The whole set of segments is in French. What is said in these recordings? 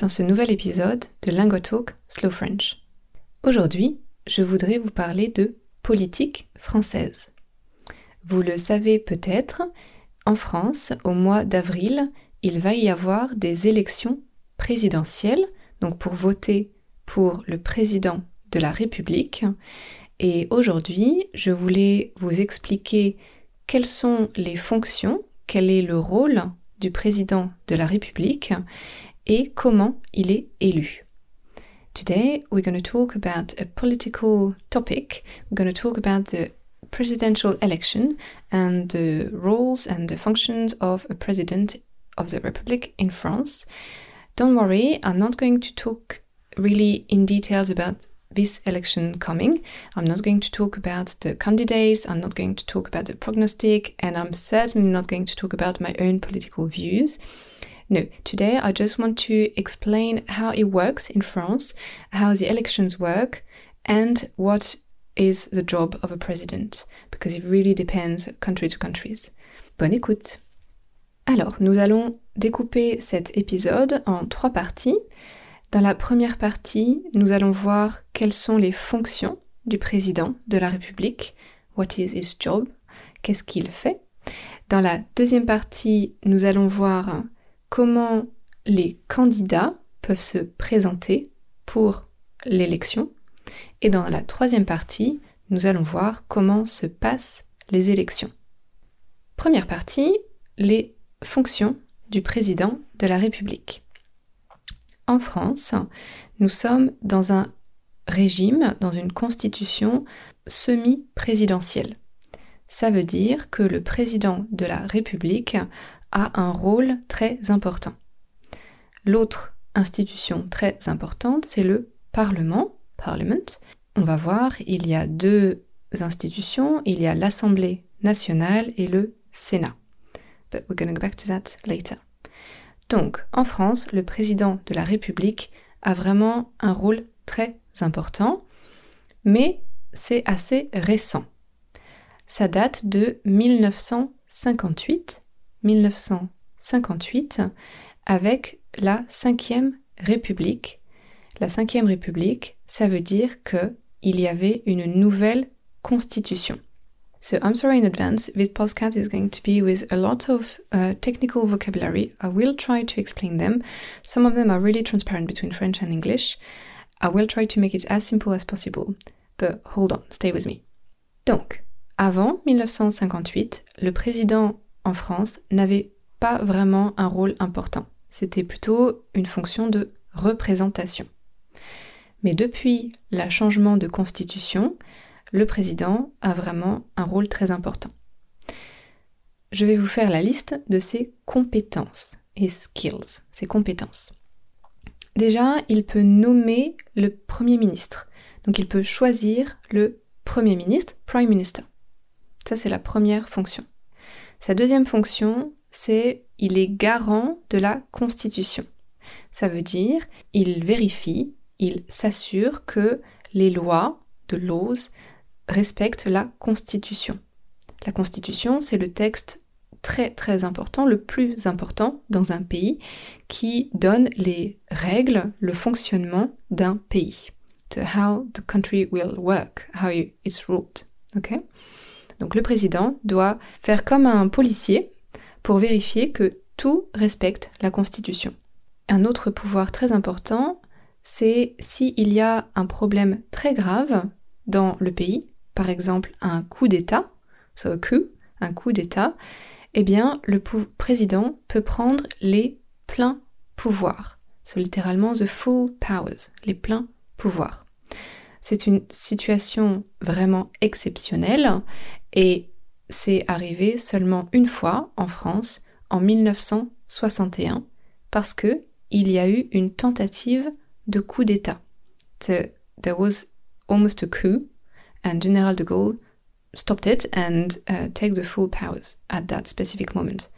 dans ce nouvel épisode de LinguaTalk Slow French. Aujourd'hui, je voudrais vous parler de politique française. Vous le savez peut-être, en France, au mois d'avril, il va y avoir des élections présidentielles, donc pour voter pour le président de la République. Et aujourd'hui, je voulais vous expliquer quelles sont les fonctions, quel est le rôle du président de la République et comment il est élu. Today we're going to talk about a political topic. We're going to talk about the presidential election and the roles and the functions of a president of the republic in France. Don't worry, I'm not going to talk really in details about this election coming. I'm not going to talk about the candidates, I'm not going to talk about the prognostic, and I'm certainly not going to talk about my own political views. No, today I just want to explain how it works in France, how the elections work, and what is the job of a president, because it really depends country to countries. Bonne écoute. Alors, nous allons découper cet épisode en trois parties. Dans la première partie, nous allons voir quelles sont les fonctions du président de la République. What is his job? Qu'est-ce qu'il fait? Dans la deuxième partie, nous allons voir comment les candidats peuvent se présenter pour l'élection. Et dans la troisième partie, nous allons voir comment se passent les élections. Première partie, les fonctions du président de la République. En France, nous sommes dans un régime, dans une constitution semi-présidentielle. Ça veut dire que le président de la République a un rôle très important. L'autre institution très importante, c'est le Parlement. On va voir, il y a deux institutions, il y a l'Assemblée nationale et le Sénat. But we're going go back to that later. Donc, en France, le président de la République a vraiment un rôle très important, mais c'est assez récent. Ça date de 1958 1958 avec la Cinquième République. La Cinquième République, ça veut dire que il y avait une nouvelle constitution. So I'm sorry in advance, this podcast is going to be with a lot of uh, technical vocabulary. I will try to explain them. Some of them are really transparent between French and English. I will try to make it as simple as possible. But hold on, stay with me. Donc, avant 1958, le président en France n'avait pas vraiment un rôle important. C'était plutôt une fonction de représentation. Mais depuis le changement de constitution, le président a vraiment un rôle très important. Je vais vous faire la liste de ses compétences et skills, ses compétences. Déjà, il peut nommer le Premier ministre. Donc il peut choisir le Premier ministre, Prime Minister. Ça, c'est la première fonction. Sa deuxième fonction, c'est il est garant de la Constitution. Ça veut dire il vérifie, il s'assure que les lois de l'ose respectent la Constitution. La Constitution, c'est le texte très très important, le plus important dans un pays, qui donne les règles, le fonctionnement d'un pays. how the country will work, how it's ruled. Okay? Donc le président doit faire comme un policier pour vérifier que tout respecte la Constitution. Un autre pouvoir très important, c'est s'il y a un problème très grave dans le pays, par exemple un coup d'État, so coup, un coup d'État, eh bien le président peut prendre les pleins pouvoirs. So littéralement the full powers, les pleins pouvoirs. C'est une situation vraiment exceptionnelle et c'est arrivé seulement une fois en France en 1961 parce que il y a eu une tentative de coup d'État. there was almost a coup, and General de Gaulle stopped it and uh, take the full powers at that specific moment.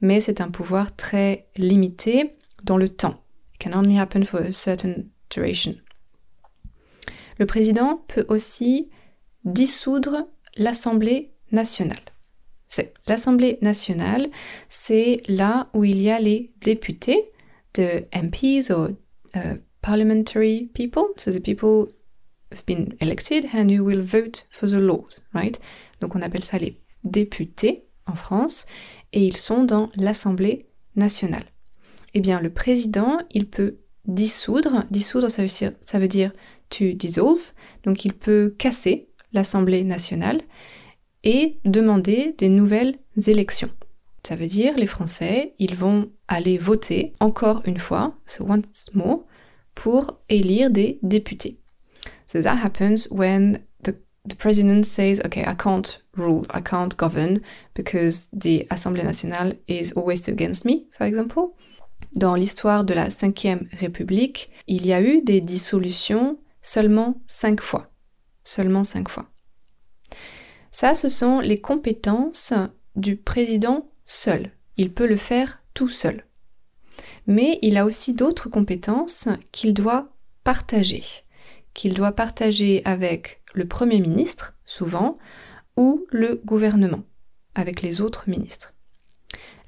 Mais c'est un pouvoir très limité dans le temps. It can only happen for a certain duration. Le président peut aussi dissoudre l'Assemblée nationale. L'Assemblée nationale, c'est là où il y a les députés, the MPs or uh, parliamentary people, so the people have been elected and you will vote for the laws, right? Donc on appelle ça les députés en France et ils sont dans l'Assemblée nationale. Eh bien, le président, il peut dissoudre. Dissoudre, ça veut dire to dissolve. Donc il peut casser l'Assemblée nationale et demander des nouvelles élections. Ça veut dire les Français, ils vont aller voter encore une fois, so once more, pour élire des députés. So that happens when the, the president says, okay, I can't rule, I can't govern because the Assemblée nationale is always against me, for example. Dans l'histoire de la Ve République, il y a eu des dissolutions seulement cinq fois. Seulement cinq fois. Ça, ce sont les compétences du président seul. Il peut le faire tout seul. Mais il a aussi d'autres compétences qu'il doit partager. Qu'il doit partager avec le Premier ministre, souvent, ou le gouvernement, avec les autres ministres.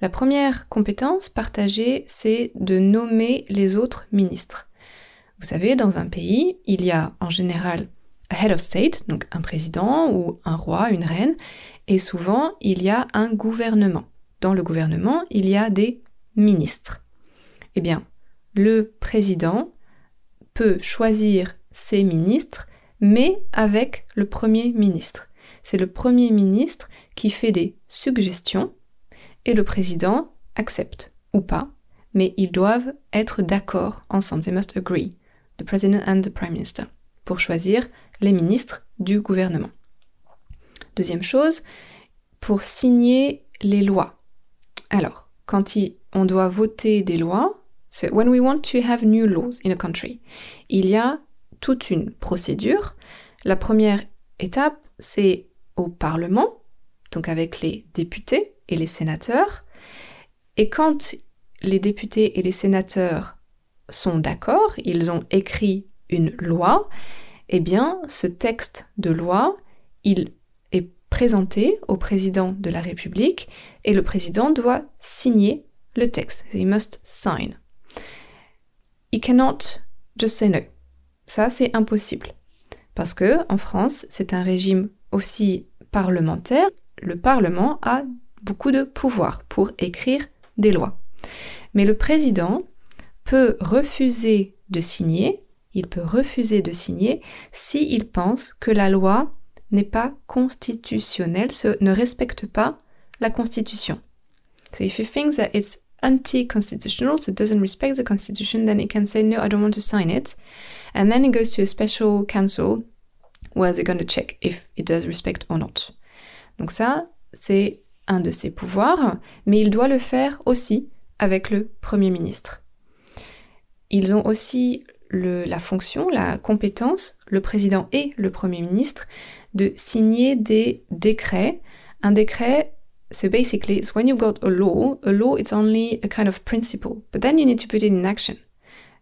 La première compétence partagée, c'est de nommer les autres ministres. Vous savez, dans un pays, il y a en général head of state, donc un président ou un roi, une reine, et souvent il y a un gouvernement. Dans le gouvernement, il y a des ministres. Eh bien, le président peut choisir ses ministres, mais avec le Premier ministre. C'est le Premier ministre qui fait des suggestions et le président accepte ou pas, mais ils doivent être d'accord ensemble. They must agree, the president and the prime minister, pour choisir les ministres du gouvernement. Deuxième chose, pour signer les lois. Alors, quand on doit voter des lois, c'est when we want to have new laws in a country, il y a toute une procédure. La première étape, c'est au Parlement, donc avec les députés et les sénateurs. Et quand les députés et les sénateurs sont d'accord, ils ont écrit une loi, eh bien, ce texte de loi, il est présenté au président de la République et le président doit signer le texte. He must sign. He cannot just say no. Ça, c'est impossible. Parce que, en France, c'est un régime aussi parlementaire. Le Parlement a beaucoup de pouvoir pour écrire des lois. Mais le président peut refuser de signer il peut refuser de signer s'il pense que la loi n'est pas constitutionnelle, ne respecte pas la Constitution. So if he thinks that it's anti-constitutional, so it doesn't respect the Constitution, then he can say, no, I don't want to sign it. And then he goes to a special council where they're going to check if it does respect or not. Donc ça, c'est un de ses pouvoirs, mais il doit le faire aussi avec le Premier ministre. Ils ont aussi la fonction, la compétence, le président et le Premier ministre, de signer des décrets. Un décret, c'est basically, it's when you've got a law, a law it's only a kind of principle, but then you need to put it in action.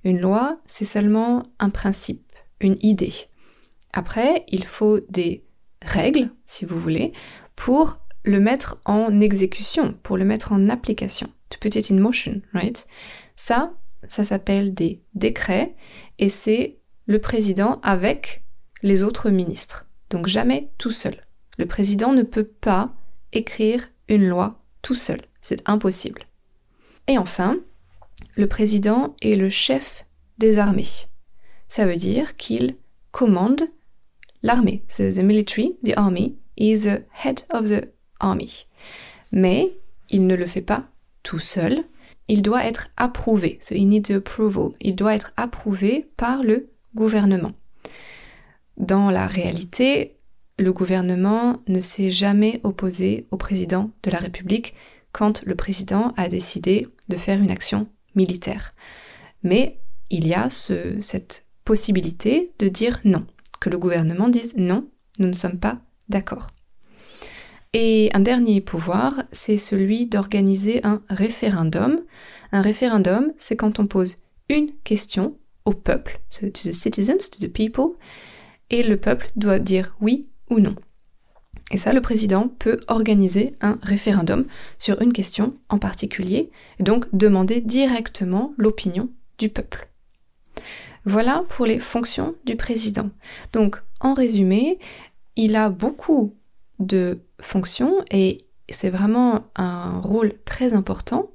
Une loi, c'est seulement un principe, une idée. Après, il faut des règles, si vous voulez, pour le mettre en exécution, pour le mettre en application. To put it in motion, right? Ça, ça s'appelle des décrets et c'est le président avec les autres ministres. Donc jamais tout seul. Le président ne peut pas écrire une loi tout seul. C'est impossible. Et enfin, le président est le chef des armées. Ça veut dire qu'il commande l'armée. the military, the army, is the head of the army. Mais il ne le fait pas tout seul il doit être approuvé. Needs approval. Il doit être approuvé par le gouvernement. Dans la réalité, le gouvernement ne s'est jamais opposé au président de la République quand le président a décidé de faire une action militaire. Mais il y a ce, cette possibilité de dire non, que le gouvernement dise non, nous ne sommes pas d'accord. Et un dernier pouvoir, c'est celui d'organiser un référendum. Un référendum, c'est quand on pose une question au peuple, to the citizens, to the people, et le peuple doit dire oui ou non. Et ça, le président peut organiser un référendum sur une question en particulier, donc demander directement l'opinion du peuple. Voilà pour les fonctions du président. Donc, en résumé, il a beaucoup de fonctions et c'est vraiment un rôle très important,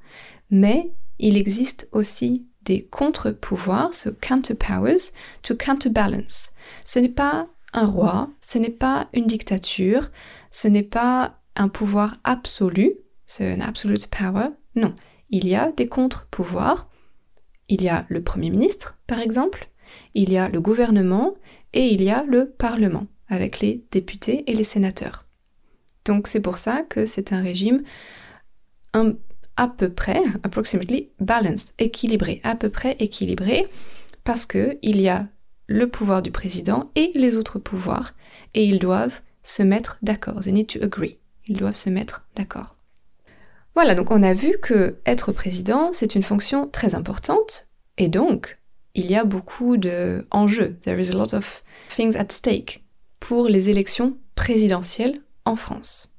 mais il existe aussi des contre-pouvoirs, ce counter-powers, to counterbalance. Ce n'est pas un roi, ce n'est pas une dictature, ce n'est pas un pouvoir absolu, c'est un absolute power, non. Il y a des contre-pouvoirs. Il y a le Premier ministre, par exemple, il y a le gouvernement et il y a le Parlement, avec les députés et les sénateurs. Donc c'est pour ça que c'est un régime à peu près, approximately balanced, équilibré, à peu près équilibré, parce que il y a le pouvoir du président et les autres pouvoirs, et ils doivent se mettre d'accord. They need to agree. Ils doivent se mettre d'accord. Voilà, donc on a vu que être président, c'est une fonction très importante, et donc il y a beaucoup d'enjeux. There is a lot of things at stake pour les élections présidentielles en France.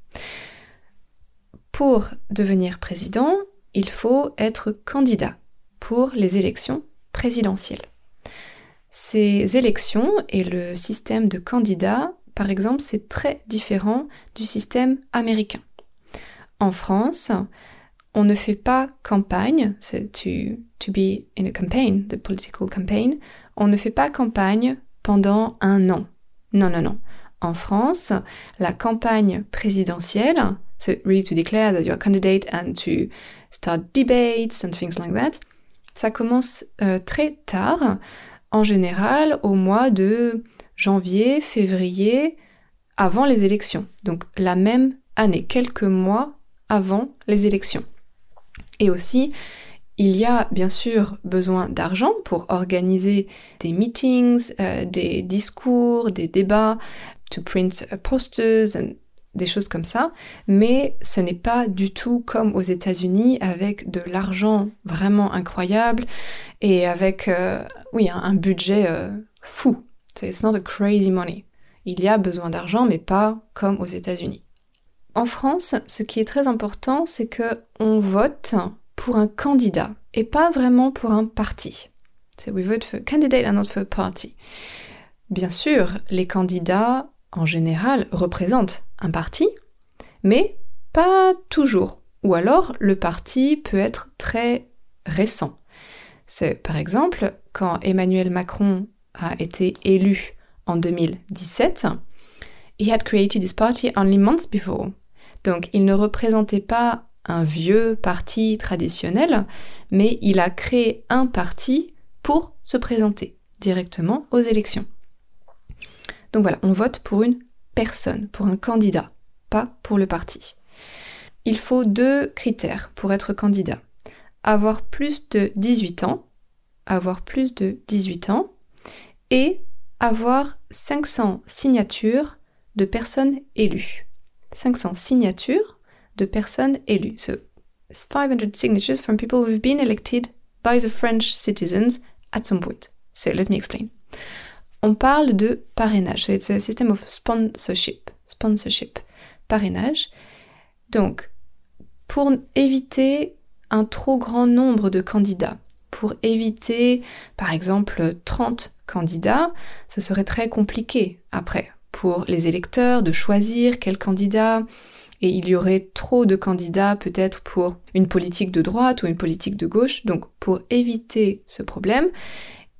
Pour devenir président, il faut être candidat pour les élections présidentielles. Ces élections et le système de candidats, par exemple, c'est très différent du système américain. En France, on ne fait pas campagne, to be in a campaign, the political campaign, on ne fait pas campagne pendant un an. Non, non, non. En France, la campagne présidentielle, so really to declare that you're a candidate and to start debates and things like that, ça commence euh, très tard, en général au mois de janvier, février, avant les élections. Donc la même année, quelques mois avant les élections. Et aussi, il y a bien sûr besoin d'argent pour organiser des meetings, euh, des discours, des débats, to print posters, des choses comme ça, mais ce n'est pas du tout comme aux États-Unis avec de l'argent vraiment incroyable et avec euh, oui un, budget euh, fou. It's not a crazy money. Il y a besoin d'argent, mais pas comme aux États-Unis. En France, ce qui est très important, c'est que on vote pour un candidat et pas vraiment pour un parti. So we vote for a candidate and not for a party. Bien sûr, les candidats en général représentent un parti, mais pas toujours. Ou alors le parti peut être très récent. C'est par exemple quand Emmanuel Macron a été élu en 2017, he had created his party only months before. Donc il ne représentait pas un vieux parti traditionnel, mais il a créé un parti pour se présenter directement aux élections. Donc voilà, on vote pour une personne, pour un candidat, pas pour le parti. Il faut deux critères pour être candidat. Avoir plus de 18 ans, avoir plus de 18 ans, et avoir 500 signatures de personnes élues. 500 signatures de personnes élues. So 500 signatures from people who've been elected by the French citizens at some point. So let me explain. On parle de parrainage. It's a system of sponsorship. Sponsorship. Donc, pour éviter un trop grand nombre de candidats, pour éviter par exemple 30 candidats, ce serait très compliqué après pour les électeurs de choisir quel candidat, et il y aurait trop de candidats peut-être pour une politique de droite ou une politique de gauche. Donc pour éviter ce problème,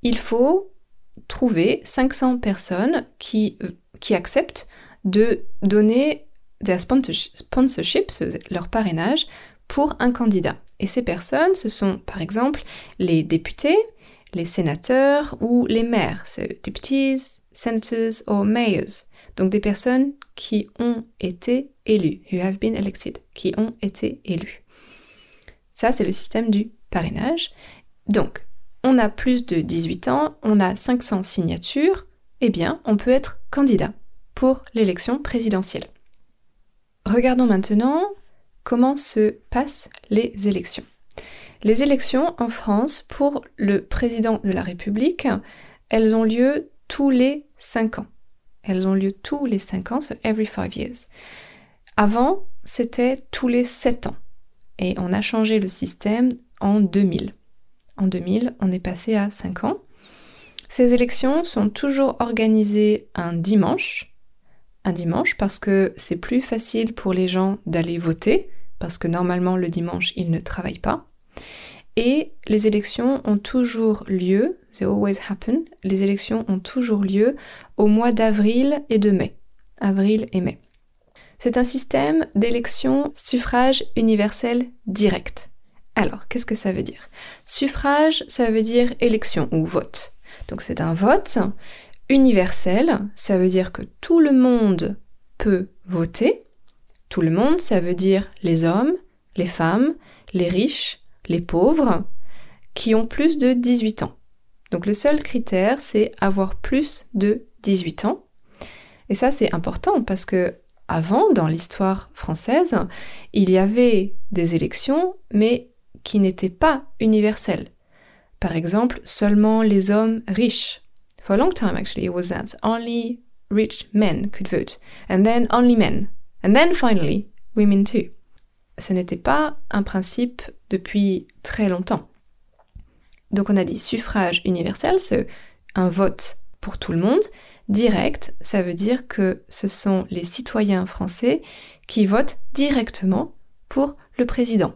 il faut trouver 500 personnes qui, euh, qui acceptent de donner des sponsorships, leur parrainage, pour un candidat. Et ces personnes, ce sont par exemple les députés, les sénateurs ou les maires, deputies, senators or mayors. Donc des personnes qui ont été élus, who have been elected, qui ont été élus. Ça, c'est le système du parrainage. Donc, on a plus de 18 ans, on a 500 signatures, eh bien, on peut être candidat pour l'élection présidentielle. Regardons maintenant comment se passent les élections. Les élections en France pour le président de la République, elles ont lieu tous les 5 ans. Elles ont lieu tous les 5 ans, so every 5 years. Avant, c'était tous les 7 ans. Et on a changé le système en 2000. En 2000, on est passé à 5 ans. Ces élections sont toujours organisées un dimanche. Un dimanche parce que c'est plus facile pour les gens d'aller voter, parce que normalement le dimanche, ils ne travaillent pas. Et les élections ont toujours lieu, they always happen, les élections ont toujours lieu au mois d'avril et de mai. Avril et mai. C'est un système d'élection suffrage universel direct. Alors, qu'est-ce que ça veut dire? Suffrage, ça veut dire élection ou vote. Donc c'est un vote universel, ça veut dire que tout le monde peut voter. Tout le monde, ça veut dire les hommes, les femmes, les riches, les pauvres, qui ont plus de 18 ans. Donc le seul critère, c'est avoir plus de 18 ans. Et ça, c'est important parce que avant, dans l'histoire française, il y avait des élections, mais qui n'étaient pas universelles. Par exemple, seulement les hommes riches. For a long time, actually, it was that only rich men could vote, and then only men, and then finally women too. Ce n'était pas un principe depuis très longtemps. Donc on a dit suffrage universel, c'est un vote pour tout le monde, Direct, ça veut dire que ce sont les citoyens français qui votent directement pour le président.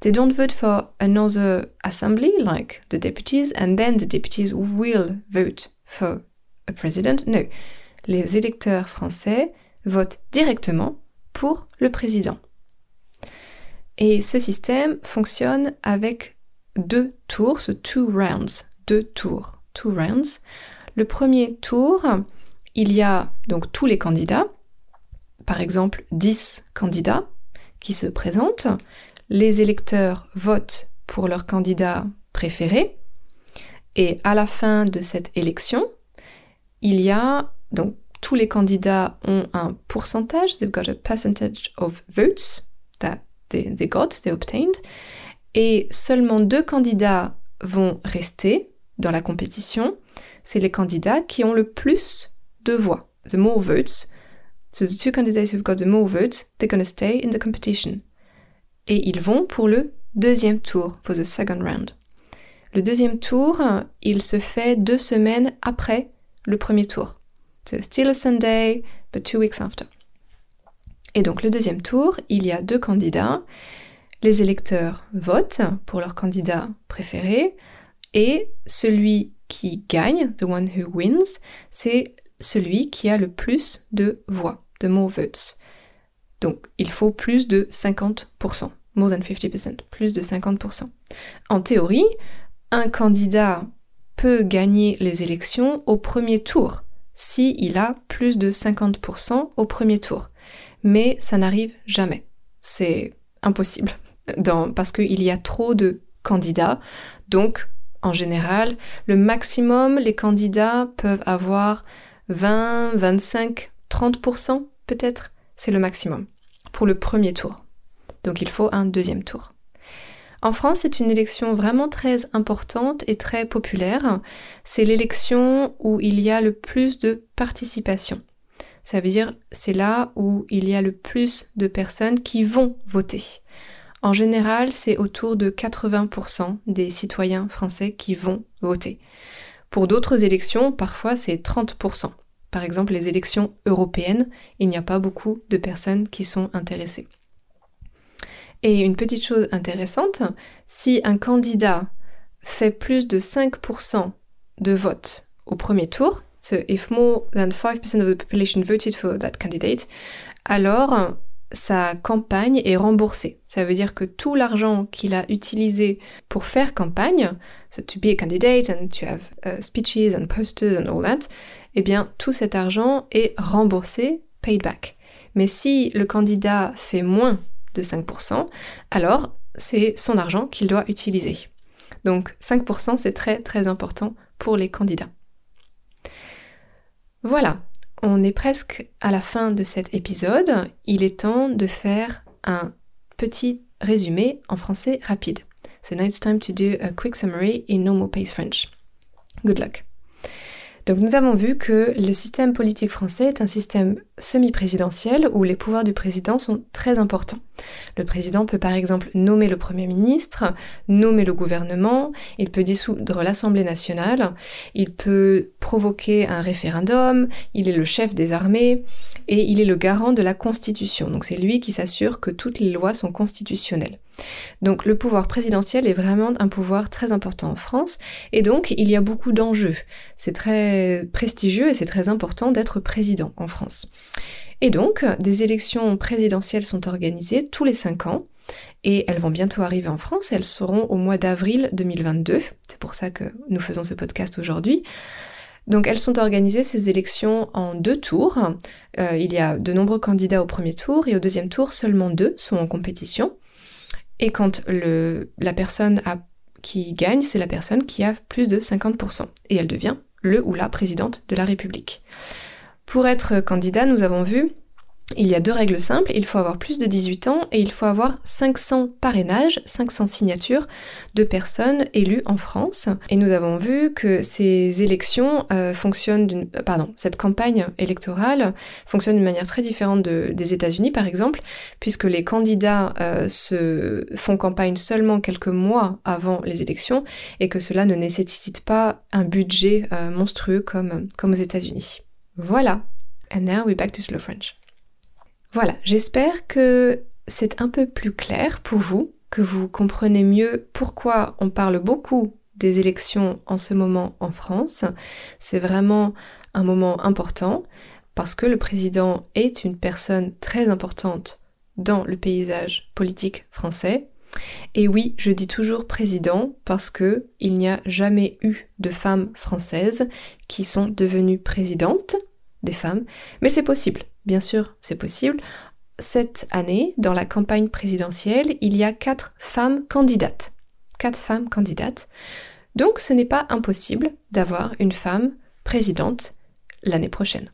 They don't vote for another assembly like the deputies and then the deputies will vote for a president. No. Les électeurs français votent directement pour le président. Et ce système fonctionne avec deux tours, two rounds, deux tours, two rounds. Le premier tour, il y a donc tous les candidats, par exemple 10 candidats qui se présentent. Les électeurs votent pour leur candidat préféré. Et à la fin de cette élection, il y a donc tous les candidats ont un pourcentage, they've got a percentage of votes that they, got, they obtained, et seulement deux candidats vont rester dans la compétition c'est les candidats qui ont le plus de voix. The more votes. So the two candidates who've got the more votes, they're to stay in the competition. Et ils vont pour le deuxième tour, for the second round. Le deuxième tour, il se fait deux semaines après le premier tour. So still a Sunday, but two weeks after. Et donc le deuxième tour, il y a deux candidats. Les électeurs votent pour leur candidat préféré et celui qui gagne, the one who wins, c'est celui qui a le plus de voix, the more votes. Donc il faut plus de 50%, more than 50%, plus de 50%. En théorie, un candidat peut gagner les élections au premier tour si il a plus de 50% au premier tour. Mais ça n'arrive jamais. C'est impossible parce qu'il y a trop de candidats. Donc en général, le maximum, les candidats peuvent avoir 20, 25, 30% peut-être, c'est le maximum pour le premier tour. Donc il faut un deuxième tour. En France, c'est une élection vraiment très importante et très populaire. C'est l'élection où il y a le plus de participation. Ça veut dire c'est là où il y a le plus de personnes qui vont voter. En général, c'est autour de 80% des citoyens français qui vont voter. Pour d'autres élections, parfois c'est 30%. Par exemple, les élections européennes, il n'y a pas beaucoup de personnes qui sont intéressées. Et une petite chose intéressante, si un candidat fait plus de 5% de votes au premier tour, so if more than 5% of the population voted for that candidate, alors sa campagne est remboursée. Ça veut dire que tout l'argent qu'il a utilisé pour faire campagne, so to be a candidate and to have uh, speeches and posters and all that, eh bien tout cet argent est remboursé, paid back. Mais si le candidat fait moins de 5%, alors c'est son argent qu'il doit utiliser. Donc 5% c'est très très important pour les candidats. Voilà, on est presque à la fin de cet épisode. Il est temps de faire un petit résumé en français rapide. So now it's time to do a quick summary in normal pace French. Good luck. Donc nous avons vu que le système politique français est un système semi-présidentiel où les pouvoirs du président sont très importants. Le président peut par exemple nommer le Premier ministre, nommer le gouvernement, il peut dissoudre l'Assemblée nationale, il peut provoquer un référendum, il est le chef des armées et il est le garant de la Constitution. Donc c'est lui qui s'assure que toutes les lois sont constitutionnelles. Donc le pouvoir présidentiel est vraiment un pouvoir très important en France et donc il y a beaucoup d'enjeux. C'est très prestigieux et c'est très important d'être président en France. Et donc des élections présidentielles sont organisées tous les cinq ans et elles vont bientôt arriver en France. Elles seront au mois d'avril 2022. C'est pour ça que nous faisons ce podcast aujourd'hui. Donc elles sont organisées, ces élections, en deux tours. Euh, il y a de nombreux candidats au premier tour et au deuxième tour, seulement deux sont en compétition. Et quand la personne qui gagne, c'est la personne qui a plus de 50%. Et elle devient le ou la présidente de la République. Pour être candidat, nous avons vu il y a deux règles simples, il faut avoir plus de 18 ans et il faut avoir 500 parrainages, 500 signatures de personnes élues en France. Et nous avons vu que ces élections euh, fonctionnent d'une... Euh, pardon, cette campagne électorale fonctionne d'une manière très différente des États-Unis par exemple, puisque les candidats euh, se font campagne seulement quelques mois avant les élections et que cela ne nécessite pas un budget monstrueux comme, comme aux États-Unis. Voilà. And now we're back to slow French. Voilà, j'espère que c'est un peu plus clair pour vous, que vous comprenez mieux pourquoi on parle beaucoup des élections en ce moment en France. C'est vraiment un moment important parce que le président est une personne très importante dans le paysage politique français. Et oui, je dis toujours président parce que il n'y a jamais eu de femmes françaises qui sont devenues présidentes, femmes, mais c'est possible. Bien sûr, c'est possible. Cette année, dans la campagne présidentielle, il y a quatre femmes candidates. Quatre femmes candidates. Donc ce n'est pas impossible d'avoir une femme présidente l'année prochaine.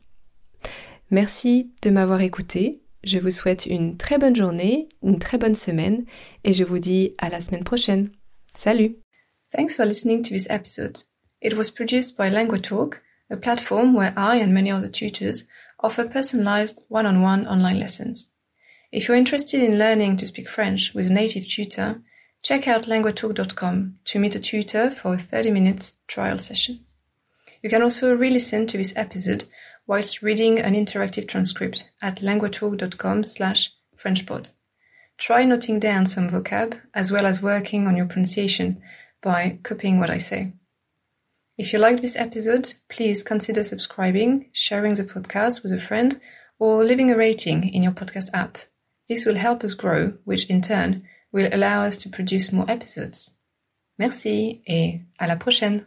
Merci de m'avoir écouté. Je vous souhaite une très bonne journée, une très bonne semaine et je vous dis à la semaine prochaine. Salut! Thanks for listening to this episode. It was produced by LanguaTalk, a platform where I and many other tutors offer personalized one-on-one online lessons. If you're interested in learning to speak French with a native tutor, check out languatalk.com to meet a tutor for a 30 minutes trial session. You can also re-listen to this episode whilst reading an interactive transcript at languatalk.com slash frenchpod. Try noting down some vocab as well as working on your pronunciation by copying what I say. If you liked this episode, please consider subscribing, sharing the podcast with a friend, or leaving a rating in your podcast app. This will help us grow, which in turn will allow us to produce more episodes. Merci et à la prochaine!